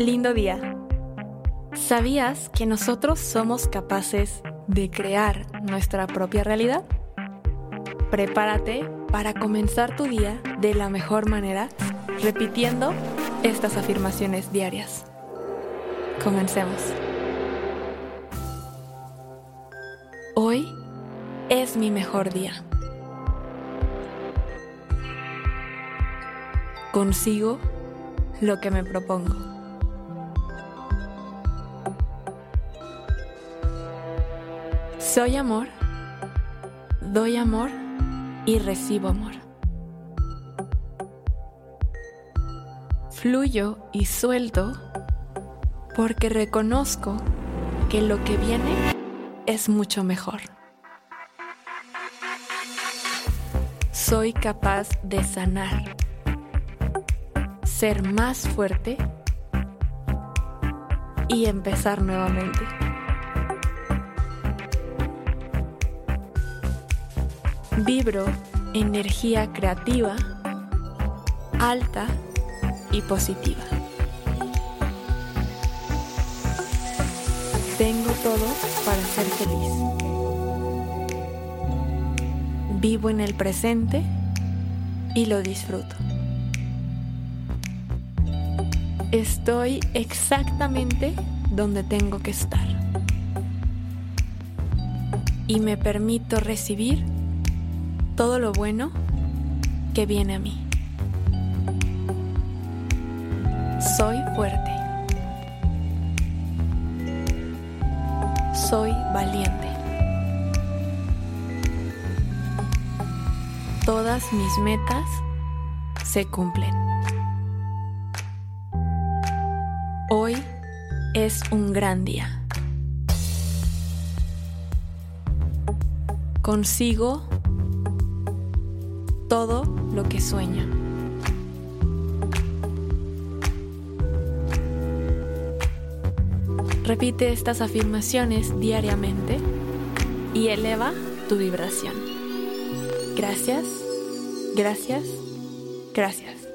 Lindo día. ¿Sabías que nosotros somos capaces de crear nuestra propia realidad? Prepárate para comenzar tu día de la mejor manera repitiendo estas afirmaciones diarias. Comencemos. Hoy es mi mejor día. Consigo lo que me propongo. Soy amor, doy amor y recibo amor. Fluyo y suelto porque reconozco que lo que viene es mucho mejor. Soy capaz de sanar, ser más fuerte y empezar nuevamente. Vibro energía creativa, alta y positiva. Tengo todo para ser feliz. Vivo en el presente y lo disfruto. Estoy exactamente donde tengo que estar. Y me permito recibir todo lo bueno que viene a mí. Soy fuerte. Soy valiente. Todas mis metas se cumplen. Hoy es un gran día. Consigo todo lo que sueño. Repite estas afirmaciones diariamente y eleva tu vibración. Gracias, gracias, gracias.